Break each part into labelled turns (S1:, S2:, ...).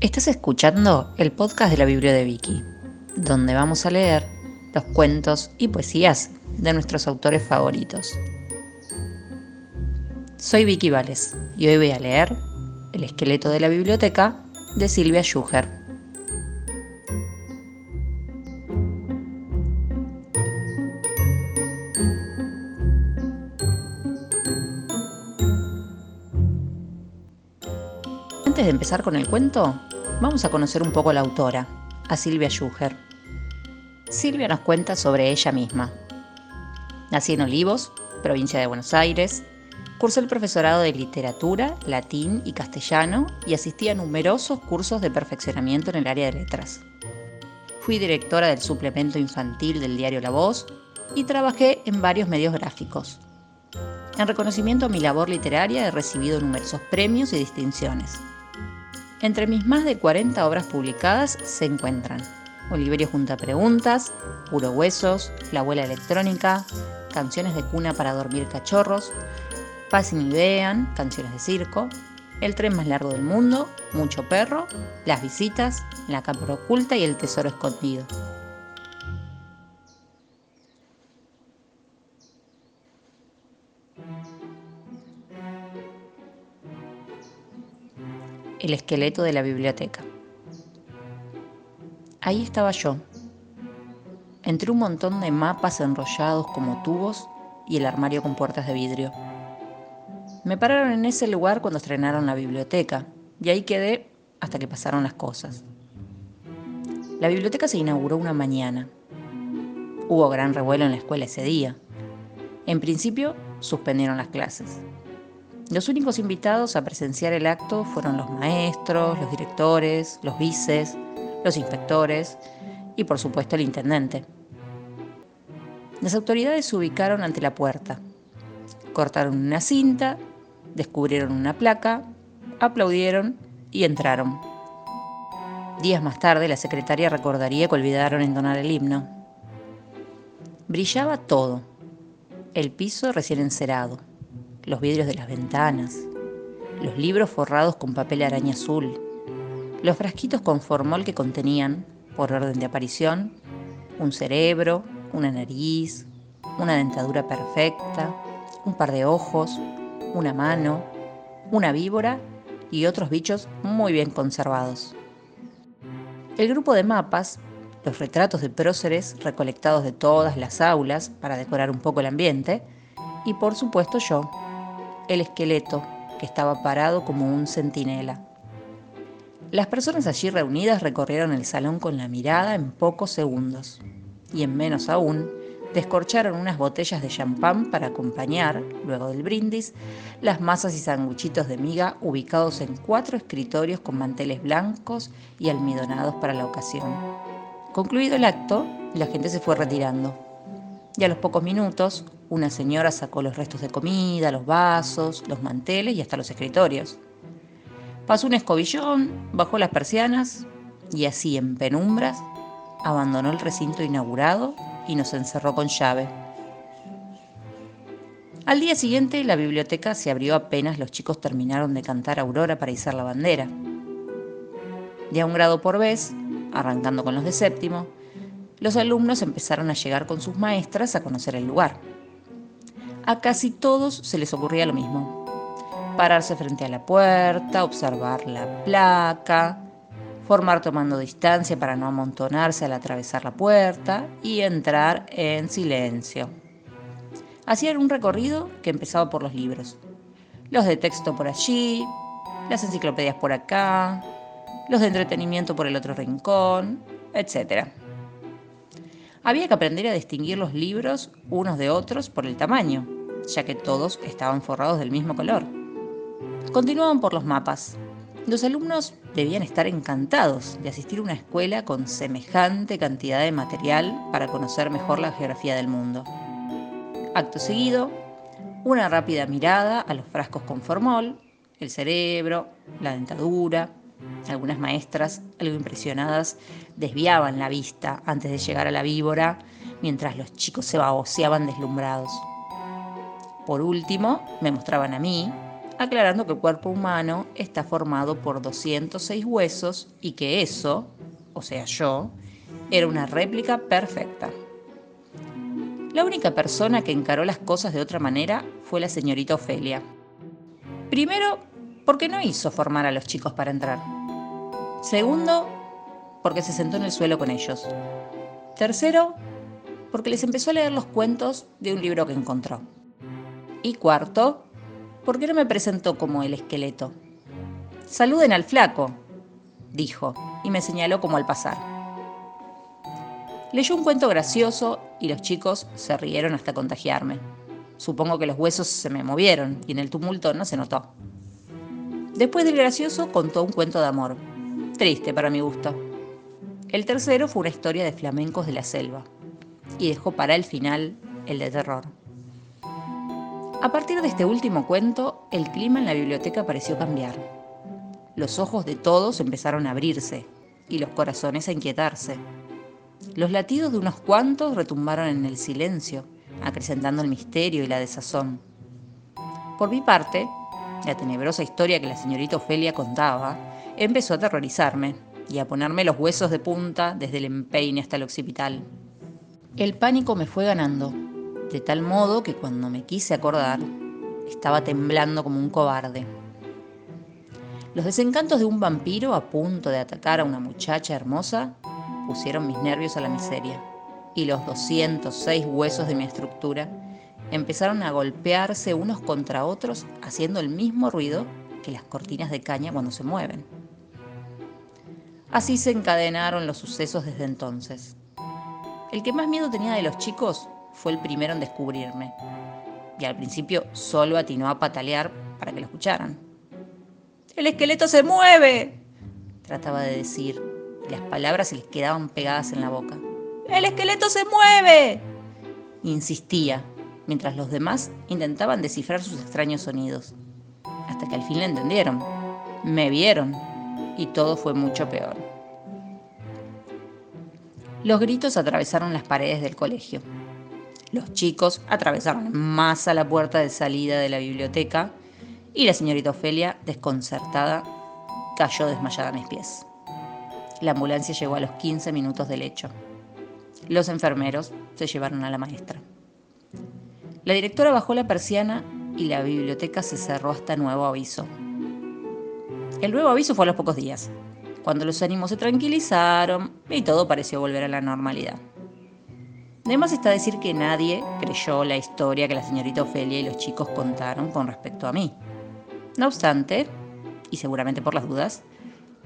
S1: Estás escuchando el podcast de la Biblia de Vicky, donde vamos a leer los cuentos y poesías de nuestros autores favoritos. Soy Vicky Vales y hoy voy a leer El esqueleto de la biblioteca de Silvia Schuher. Antes de empezar con el cuento, vamos a conocer un poco a la autora, a Silvia Schuher. Silvia nos cuenta sobre ella misma. Nací en Olivos, provincia de Buenos Aires. Cursó el profesorado de literatura, latín y castellano y asistí a numerosos cursos de perfeccionamiento en el área de letras. Fui directora del suplemento infantil del diario La Voz y trabajé en varios medios gráficos. En reconocimiento a mi labor literaria he recibido numerosos premios y distinciones. Entre mis más de 40 obras publicadas se encuentran Oliverio Junta Preguntas, Puro Huesos, La Abuela Electrónica, Canciones de Cuna para Dormir Cachorros, Pasen y Vean, Canciones de Circo, El Tren Más Largo del Mundo, Mucho Perro, Las Visitas, La Cámara Oculta y El Tesoro Escondido. El esqueleto de la biblioteca. Ahí estaba yo, entre un montón de mapas enrollados como tubos y el armario con puertas de vidrio. Me pararon en ese lugar cuando estrenaron la biblioteca y ahí quedé hasta que pasaron las cosas. La biblioteca se inauguró una mañana. Hubo gran revuelo en la escuela ese día. En principio, suspendieron las clases. Los únicos invitados a presenciar el acto fueron los maestros, los directores, los vices, los inspectores y por supuesto el intendente. Las autoridades se ubicaron ante la puerta, cortaron una cinta, descubrieron una placa, aplaudieron y entraron. Días más tarde la secretaria recordaría que olvidaron entonar el himno. Brillaba todo, el piso recién encerado los vidrios de las ventanas, los libros forrados con papel araña azul, los frasquitos con formol que contenían, por orden de aparición, un cerebro, una nariz, una dentadura perfecta, un par de ojos, una mano, una víbora y otros bichos muy bien conservados. El grupo de mapas, los retratos de próceres recolectados de todas las aulas para decorar un poco el ambiente, y por supuesto yo, el esqueleto, que estaba parado como un centinela. Las personas allí reunidas recorrieron el salón con la mirada en pocos segundos, y en menos aún, descorcharon unas botellas de champán para acompañar, luego del brindis, las masas y sanguchitos de miga ubicados en cuatro escritorios con manteles blancos y almidonados para la ocasión. Concluido el acto, la gente se fue retirando y a los pocos minutos una señora sacó los restos de comida, los vasos, los manteles y hasta los escritorios. Pasó un escobillón, bajó las persianas y así en penumbras abandonó el recinto inaugurado y nos encerró con llave. Al día siguiente la biblioteca se abrió apenas los chicos terminaron de cantar Aurora para izar la bandera. De a un grado por vez, arrancando con los de séptimo, los alumnos empezaron a llegar con sus maestras a conocer el lugar. A casi todos se les ocurría lo mismo. Pararse frente a la puerta, observar la placa, formar tomando distancia para no amontonarse al atravesar la puerta y entrar en silencio. Hacían un recorrido que empezaba por los libros. Los de texto por allí, las enciclopedias por acá, los de entretenimiento por el otro rincón, etc. Había que aprender a distinguir los libros unos de otros por el tamaño, ya que todos estaban forrados del mismo color. Continuaban por los mapas. Los alumnos debían estar encantados de asistir a una escuela con semejante cantidad de material para conocer mejor la geografía del mundo. Acto seguido, una rápida mirada a los frascos con formol, el cerebro, la dentadura, algunas maestras, algo impresionadas, desviaban la vista antes de llegar a la víbora, mientras los chicos se baboseaban deslumbrados. Por último, me mostraban a mí, aclarando que el cuerpo humano está formado por 206 huesos y que eso, o sea yo, era una réplica perfecta. La única persona que encaró las cosas de otra manera fue la señorita Ofelia. Primero, porque no hizo formar a los chicos para entrar. Segundo, porque se sentó en el suelo con ellos. Tercero, porque les empezó a leer los cuentos de un libro que encontró. Y cuarto, porque no me presentó como el esqueleto. Saluden al flaco, dijo, y me señaló como al pasar. Leyó un cuento gracioso y los chicos se rieron hasta contagiarme. Supongo que los huesos se me movieron y en el tumulto no se notó. Después del gracioso contó un cuento de amor, triste para mi gusto. El tercero fue una historia de flamencos de la selva y dejó para el final el de terror. A partir de este último cuento, el clima en la biblioteca pareció cambiar. Los ojos de todos empezaron a abrirse y los corazones a inquietarse. Los latidos de unos cuantos retumbaron en el silencio, acrecentando el misterio y la desazón. Por mi parte, la tenebrosa historia que la señorita Ofelia contaba empezó a aterrorizarme y a ponerme los huesos de punta desde el empeine hasta el occipital. El pánico me fue ganando, de tal modo que cuando me quise acordar, estaba temblando como un cobarde. Los desencantos de un vampiro a punto de atacar a una muchacha hermosa pusieron mis nervios a la miseria y los 206 huesos de mi estructura empezaron a golpearse unos contra otros haciendo el mismo ruido que las cortinas de caña cuando se mueven. Así se encadenaron los sucesos desde entonces. El que más miedo tenía de los chicos fue el primero en descubrirme, y al principio solo atinó a patalear para que lo escucharan. ¡El esqueleto se mueve! trataba de decir, las palabras se les quedaban pegadas en la boca. ¡El esqueleto se mueve! Insistía, mientras los demás intentaban descifrar sus extraños sonidos. Hasta que al fin le entendieron. Me vieron. Y todo fue mucho peor. Los gritos atravesaron las paredes del colegio. Los chicos atravesaron más a la puerta de salida de la biblioteca y la señorita Ofelia, desconcertada, cayó desmayada a mis pies. La ambulancia llegó a los 15 minutos del hecho. Los enfermeros se llevaron a la maestra. La directora bajó la persiana y la biblioteca se cerró hasta nuevo aviso. El nuevo aviso fue a los pocos días, cuando los ánimos se tranquilizaron y todo pareció volver a la normalidad. Además está decir que nadie creyó la historia que la señorita Ofelia y los chicos contaron con respecto a mí. No obstante, y seguramente por las dudas,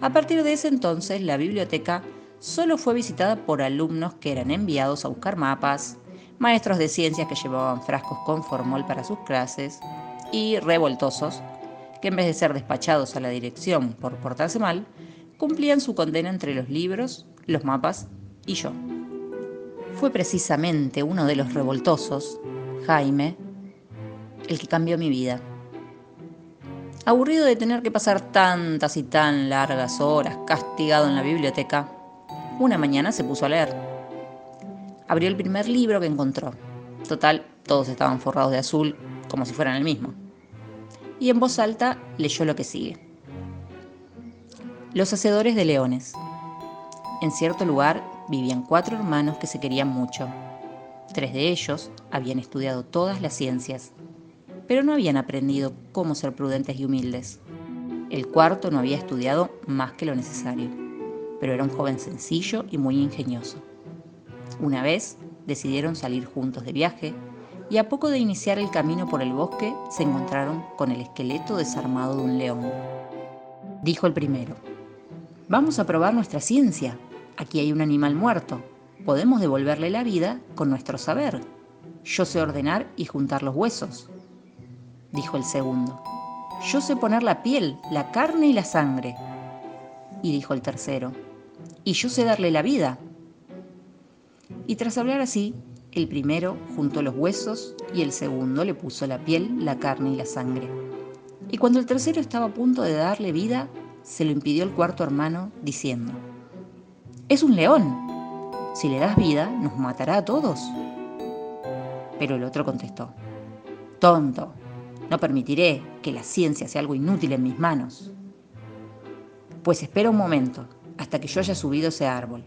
S1: a partir de ese entonces, la biblioteca solo fue visitada por alumnos que eran enviados a buscar mapas, maestros de ciencias que llevaban frascos con formol para sus clases y revoltosos que en vez de ser despachados a la dirección por portarse mal, cumplían su condena entre los libros, los mapas y yo. Fue precisamente uno de los revoltosos, Jaime, el que cambió mi vida. Aburrido de tener que pasar tantas y tan largas horas castigado en la biblioteca, una mañana se puso a leer. Abrió el primer libro que encontró. Total, todos estaban forrados de azul, como si fueran el mismo. Y en voz alta leyó lo que sigue. Los Hacedores de Leones. En cierto lugar vivían cuatro hermanos que se querían mucho. Tres de ellos habían estudiado todas las ciencias pero no habían aprendido cómo ser prudentes y humildes. El cuarto no había estudiado más que lo necesario, pero era un joven sencillo y muy ingenioso. Una vez decidieron salir juntos de viaje y a poco de iniciar el camino por el bosque se encontraron con el esqueleto desarmado de un león. Dijo el primero, vamos a probar nuestra ciencia. Aquí hay un animal muerto. Podemos devolverle la vida con nuestro saber. Yo sé ordenar y juntar los huesos dijo el segundo. Yo sé poner la piel, la carne y la sangre. Y dijo el tercero, y yo sé darle la vida. Y tras hablar así, el primero juntó los huesos y el segundo le puso la piel, la carne y la sangre. Y cuando el tercero estaba a punto de darle vida, se lo impidió el cuarto hermano, diciendo, Es un león. Si le das vida, nos matará a todos. Pero el otro contestó, Tonto, No permitiré que la ciencia sea algo inútil en mis manos. Pues espera un momento, hasta que yo haya subido ese árbol,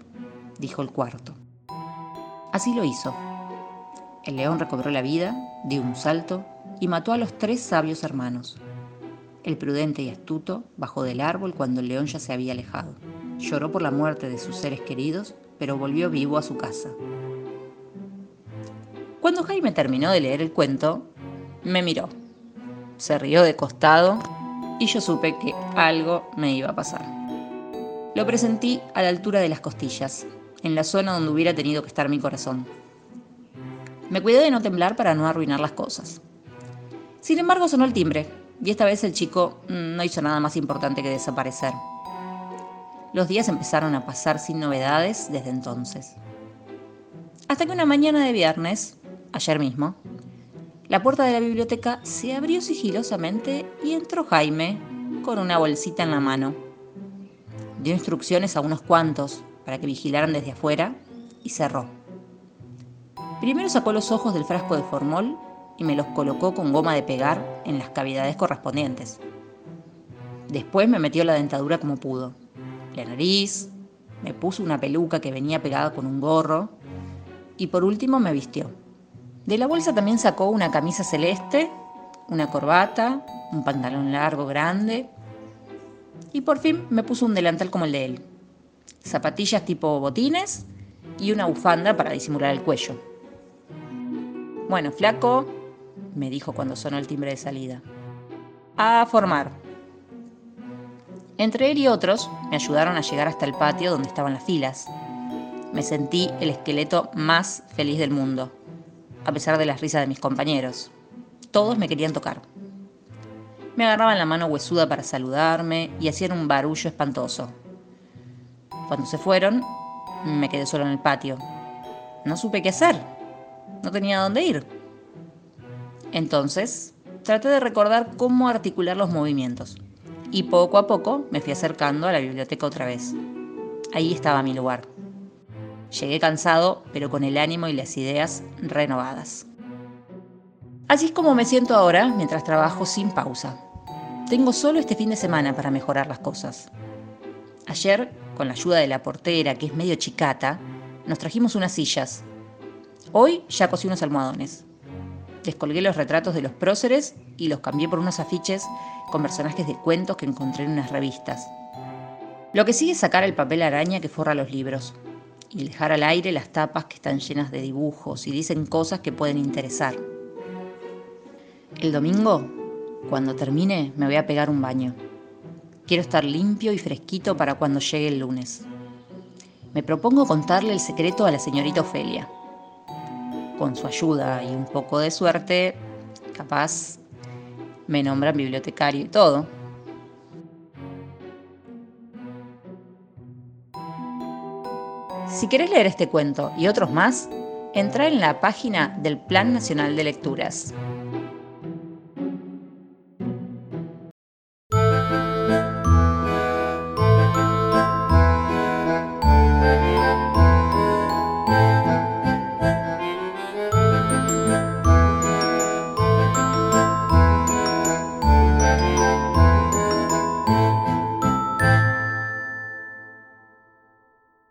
S1: dijo el cuarto. Así lo hizo. El león recobró la vida, dio un salto y mató a los tres sabios hermanos. El prudente y astuto bajó del árbol cuando el león ya se había alejado. Lloró por la muerte de sus seres queridos, pero volvió vivo a su casa. Cuando Jaime terminó de leer el cuento, me miró. Se rió de costado y yo supe que algo me iba a pasar. Lo presentí a la altura de las costillas, en la zona donde hubiera tenido que estar mi corazón. Me cuidé de no temblar para no arruinar las cosas. Sin embargo, sonó el timbre, y esta vez el chico mm, no hizo nada más importante que desaparecer. Los días empezaron a pasar sin novedades desde entonces. Hasta que una mañana de viernes, ayer mismo, la puerta de la biblioteca se abrió sigilosamente y entró Jaime con una bolsita en la mano. Dio instrucciones a unos cuantos para que vigilaran desde afuera y cerró. Primero sacó los ojos del frasco de formol y me los colocó con goma de pegar en las cavidades correspondientes. Después me metió la dentadura como pudo. La nariz, me puso una peluca que venía pegada con un gorro y por último me vistió. De la bolsa también sacó una camisa celeste, una corbata, un pantalón largo grande y por fin me puso un delantal como el de él. Zapatillas tipo botines y una bufanda para disimular el cuello. Bueno, flaco, me dijo cuando sonó el timbre de salida. A formar. Entre él y otros me ayudaron a llegar hasta el patio donde estaban las filas. Me sentí el esqueleto más feliz del mundo, a pesar de las risas de mis compañeros. Todos me querían tocar. Me agarraban la mano huesuda para saludarme y hacían un barullo espantoso. Cuando se fueron, me quedé solo en el patio. No supe qué hacer. No tenía dónde ir. Entonces, traté de recordar cómo articular los movimientos. Y poco a poco me fui acercando a la biblioteca otra vez. Ahí estaba mi lugar. Llegué cansado, pero con el ánimo y las ideas renovadas. Así es como me siento ahora mientras trabajo sin pausa. Tengo solo este fin de semana para mejorar las cosas. Ayer, con la ayuda de la portera, que es medio chicata, nos trajimos unas sillas Hoy ya cosí unos almohadones. Descolgué los retratos de los próceres y los cambié por unos afiches con personajes de cuentos que encontré en unas revistas. Lo que sigue es sacar el papel araña que forra los libros y dejar al aire las tapas que están llenas de dibujos y dicen cosas que pueden interesar. El domingo, cuando termine, me voy a pegar un baño. Quiero estar limpio y fresquito para cuando llegue el lunes. Me propongo contarle el secreto a la señorita Ofelia con su ayuda y un poco de suerte, capaz me nombran bibliotecario y todo. Si querés leer este cuento y otros más, entra en la página del Plan Nacional de Lecturas.